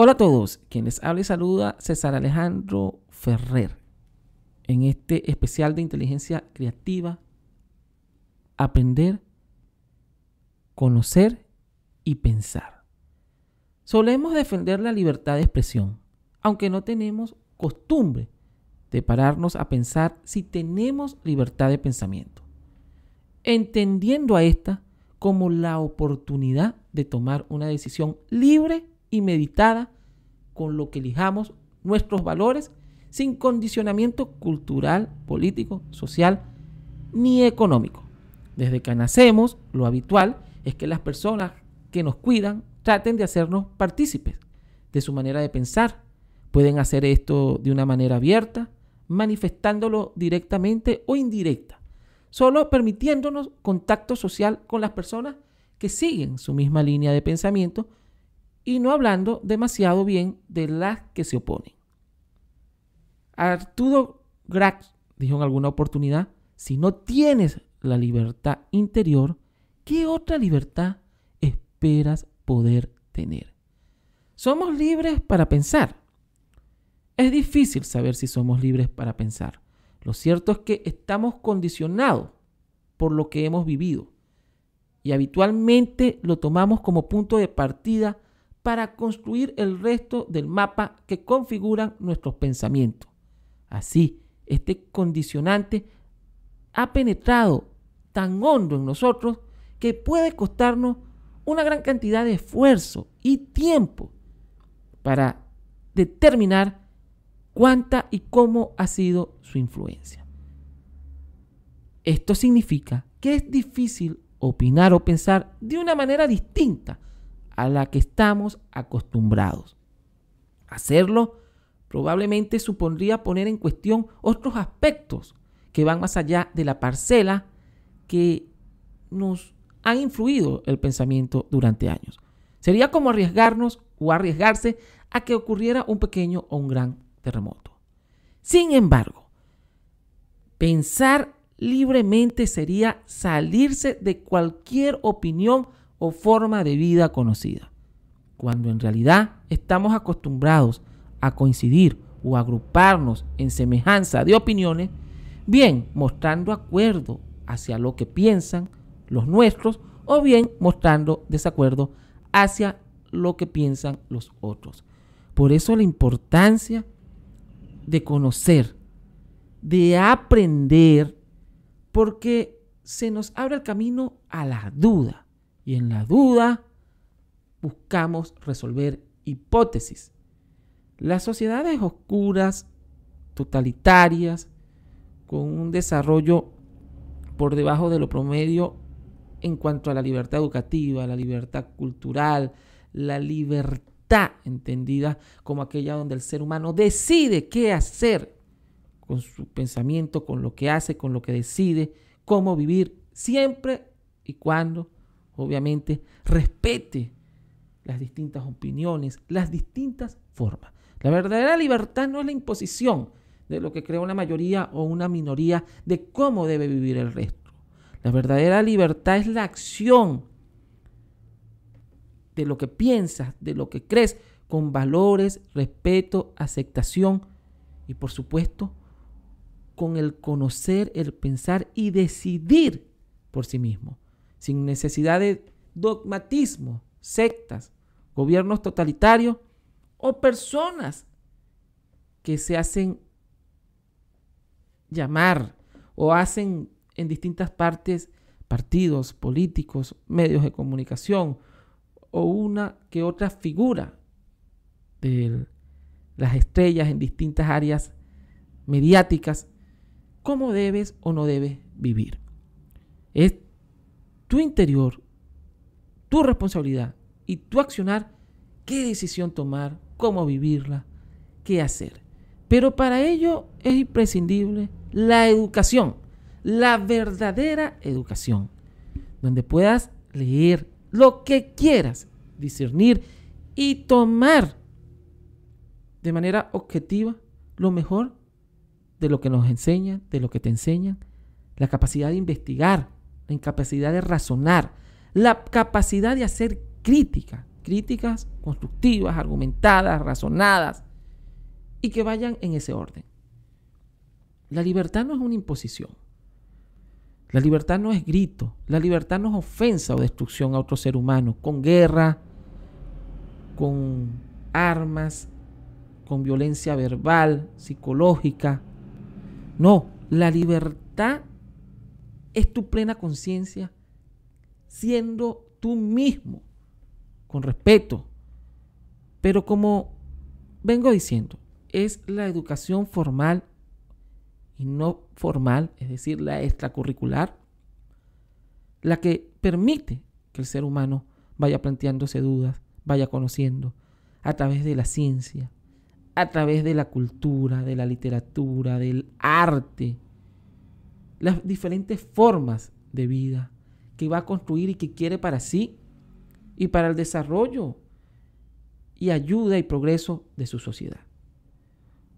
Hola a todos, quien les habla y saluda César Alejandro Ferrer en este especial de inteligencia creativa, aprender, conocer y pensar. Solemos defender la libertad de expresión, aunque no tenemos costumbre de pararnos a pensar si tenemos libertad de pensamiento, entendiendo a esta como la oportunidad de tomar una decisión libre y meditada con lo que elijamos nuestros valores sin condicionamiento cultural, político, social ni económico. Desde que nacemos, lo habitual es que las personas que nos cuidan traten de hacernos partícipes de su manera de pensar. Pueden hacer esto de una manera abierta, manifestándolo directamente o indirecta, solo permitiéndonos contacto social con las personas que siguen su misma línea de pensamiento y no hablando demasiado bien de las que se oponen. Arturo Grax dijo en alguna oportunidad, si no tienes la libertad interior, ¿qué otra libertad esperas poder tener? Somos libres para pensar. Es difícil saber si somos libres para pensar. Lo cierto es que estamos condicionados por lo que hemos vivido y habitualmente lo tomamos como punto de partida para construir el resto del mapa que configuran nuestros pensamientos. Así, este condicionante ha penetrado tan hondo en nosotros que puede costarnos una gran cantidad de esfuerzo y tiempo para determinar cuánta y cómo ha sido su influencia. Esto significa que es difícil opinar o pensar de una manera distinta a la que estamos acostumbrados. Hacerlo probablemente supondría poner en cuestión otros aspectos que van más allá de la parcela que nos han influido el pensamiento durante años. Sería como arriesgarnos o arriesgarse a que ocurriera un pequeño o un gran terremoto. Sin embargo, pensar libremente sería salirse de cualquier opinión o forma de vida conocida, cuando en realidad estamos acostumbrados a coincidir o agruparnos en semejanza de opiniones, bien mostrando acuerdo hacia lo que piensan los nuestros o bien mostrando desacuerdo hacia lo que piensan los otros. Por eso la importancia de conocer, de aprender, porque se nos abre el camino a la duda y en la duda buscamos resolver hipótesis. Las sociedades oscuras, totalitarias, con un desarrollo por debajo de lo promedio en cuanto a la libertad educativa, la libertad cultural, la libertad entendida como aquella donde el ser humano decide qué hacer con su pensamiento, con lo que hace, con lo que decide, cómo vivir, siempre y cuando obviamente, respete las distintas opiniones, las distintas formas. La verdadera libertad no es la imposición de lo que crea una mayoría o una minoría de cómo debe vivir el resto. La verdadera libertad es la acción de lo que piensas, de lo que crees, con valores, respeto, aceptación y por supuesto con el conocer, el pensar y decidir por sí mismo sin necesidad de dogmatismo, sectas, gobiernos totalitarios o personas que se hacen llamar o hacen en distintas partes partidos políticos, medios de comunicación o una que otra figura de las estrellas en distintas áreas mediáticas, cómo debes o no debes vivir. Tu interior, tu responsabilidad y tu accionar, qué decisión tomar, cómo vivirla, qué hacer. Pero para ello es imprescindible la educación, la verdadera educación, donde puedas leer lo que quieras, discernir y tomar de manera objetiva lo mejor de lo que nos enseñan, de lo que te enseñan, la capacidad de investigar, la incapacidad de razonar, la capacidad de hacer crítica, críticas constructivas, argumentadas, razonadas y que vayan en ese orden. La libertad no es una imposición. La libertad no es grito. La libertad no es ofensa o destrucción a otro ser humano con guerra, con armas, con violencia verbal, psicológica. No, la libertad es tu plena conciencia siendo tú mismo, con respeto. Pero como vengo diciendo, es la educación formal y no formal, es decir, la extracurricular, la que permite que el ser humano vaya planteándose dudas, vaya conociendo a través de la ciencia, a través de la cultura, de la literatura, del arte, las diferentes formas de vida que va a construir y que quiere para sí y para el desarrollo y ayuda y progreso de su sociedad.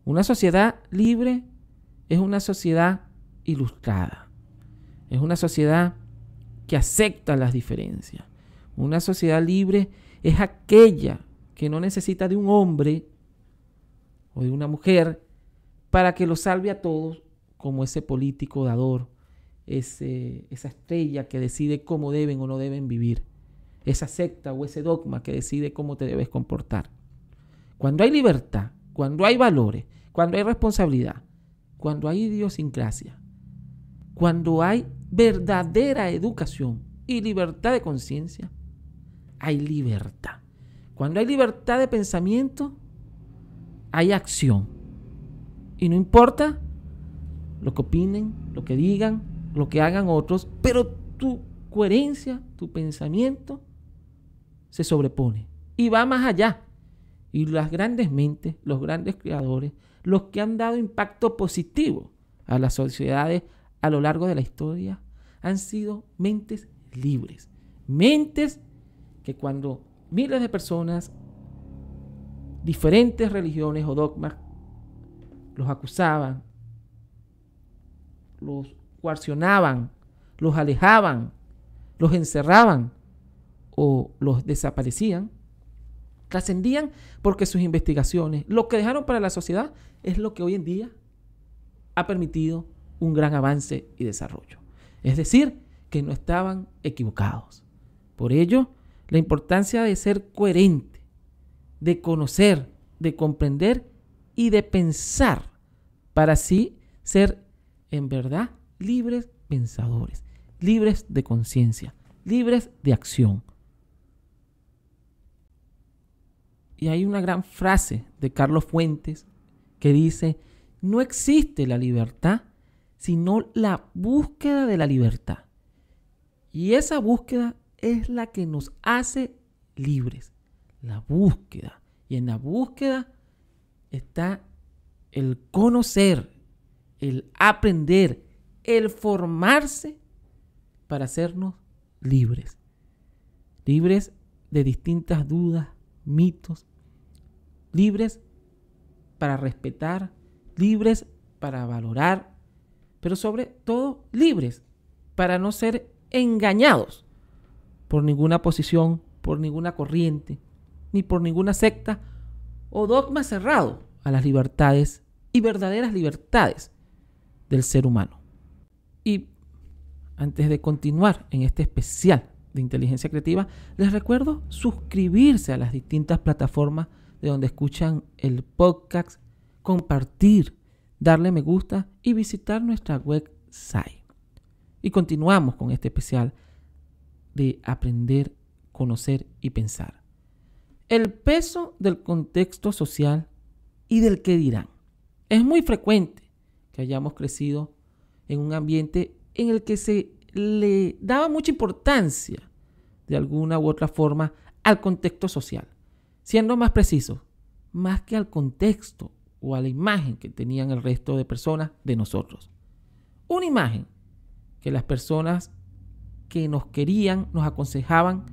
Una sociedad libre es una sociedad ilustrada, es una sociedad que acepta las diferencias. Una sociedad libre es aquella que no necesita de un hombre o de una mujer para que lo salve a todos como ese político dador, ese, esa estrella que decide cómo deben o no deben vivir, esa secta o ese dogma que decide cómo te debes comportar. Cuando hay libertad, cuando hay valores, cuando hay responsabilidad, cuando hay idiosincrasia, cuando hay verdadera educación y libertad de conciencia, hay libertad. Cuando hay libertad de pensamiento, hay acción. Y no importa lo que opinen, lo que digan, lo que hagan otros, pero tu coherencia, tu pensamiento se sobrepone y va más allá. Y las grandes mentes, los grandes creadores, los que han dado impacto positivo a las sociedades a lo largo de la historia, han sido mentes libres. Mentes que cuando miles de personas, diferentes religiones o dogmas, los acusaban, los coaccionaban, los alejaban, los encerraban o los desaparecían, trascendían porque sus investigaciones, lo que dejaron para la sociedad, es lo que hoy en día ha permitido un gran avance y desarrollo. Es decir, que no estaban equivocados. Por ello, la importancia de ser coherente, de conocer, de comprender y de pensar para así ser en verdad libres pensadores, libres de conciencia, libres de acción. Y hay una gran frase de Carlos Fuentes que dice, no existe la libertad sino la búsqueda de la libertad. Y esa búsqueda es la que nos hace libres. La búsqueda. Y en la búsqueda está el conocer, el aprender, el formarse para hacernos libres. Libres de distintas dudas, mitos. Libres para respetar, libres para valorar, pero sobre todo libres para no ser engañados por ninguna posición, por ninguna corriente, ni por ninguna secta o dogma cerrado a las libertades y verdaderas libertades del ser humano. Y antes de continuar en este especial de inteligencia creativa, les recuerdo suscribirse a las distintas plataformas de donde escuchan el podcast, compartir, darle me gusta y visitar nuestra website. Y continuamos con este especial de aprender, conocer y pensar. El peso del contexto social y del que dirán. Es muy frecuente hayamos crecido en un ambiente en el que se le daba mucha importancia, de alguna u otra forma, al contexto social. Siendo más preciso, más que al contexto o a la imagen que tenían el resto de personas de nosotros. Una imagen que las personas que nos querían nos aconsejaban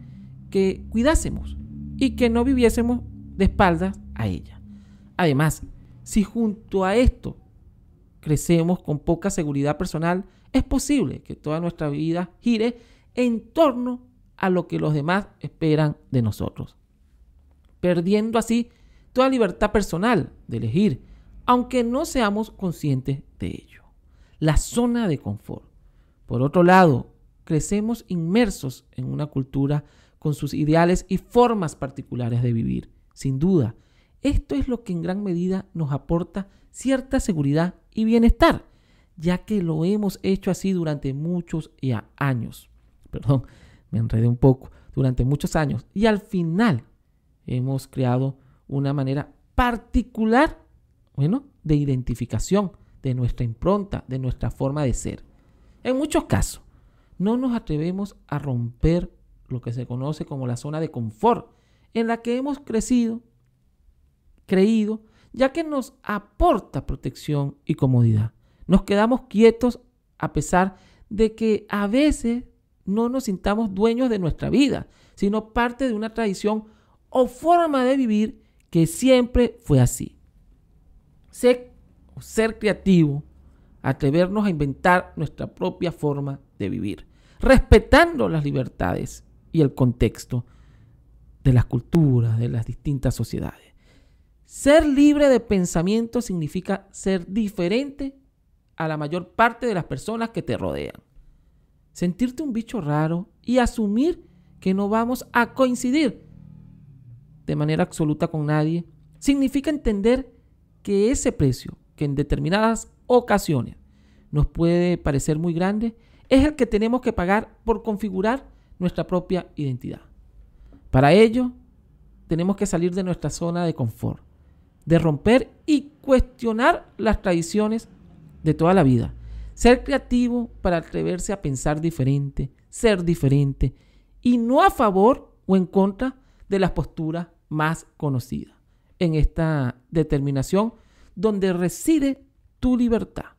que cuidásemos y que no viviésemos de espaldas a ella. Además, si junto a esto crecemos con poca seguridad personal, es posible que toda nuestra vida gire en torno a lo que los demás esperan de nosotros. perdiendo así toda libertad personal de elegir, aunque no seamos conscientes de ello. La zona de confort. Por otro lado, crecemos inmersos en una cultura con sus ideales y formas particulares de vivir. Sin duda, esto es lo que en gran medida nos aporta cierta seguridad y bienestar, ya que lo hemos hecho así durante muchos años. Perdón, me enredé un poco, durante muchos años. Y al final hemos creado una manera particular, bueno, de identificación de nuestra impronta, de nuestra forma de ser. En muchos casos, no nos atrevemos a romper lo que se conoce como la zona de confort en la que hemos crecido, creído, ya que nos aporta protección y comodidad. Nos quedamos quietos a pesar de que a veces no nos sintamos dueños de nuestra vida, sino parte de una tradición o forma de vivir que siempre fue así. Ser, ser creativo, atrevernos a inventar nuestra propia forma de vivir, respetando las libertades y el contexto de las culturas, de las distintas sociedades. Ser libre de pensamiento significa ser diferente a la mayor parte de las personas que te rodean. Sentirte un bicho raro y asumir que no vamos a coincidir de manera absoluta con nadie significa entender que ese precio que en determinadas ocasiones nos puede parecer muy grande es el que tenemos que pagar por configurar nuestra propia identidad. Para ello, tenemos que salir de nuestra zona de confort, de romper y cuestionar las tradiciones de toda la vida. Ser creativo para atreverse a pensar diferente, ser diferente y no a favor o en contra de las posturas más conocidas. En esta determinación donde reside tu libertad.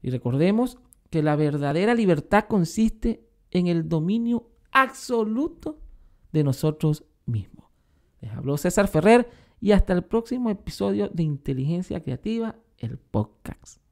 Y recordemos que la verdadera libertad consiste en el dominio absoluto de nosotros mismos. Les habló César Ferrer y hasta el próximo episodio de Inteligencia Creativa, el podcast.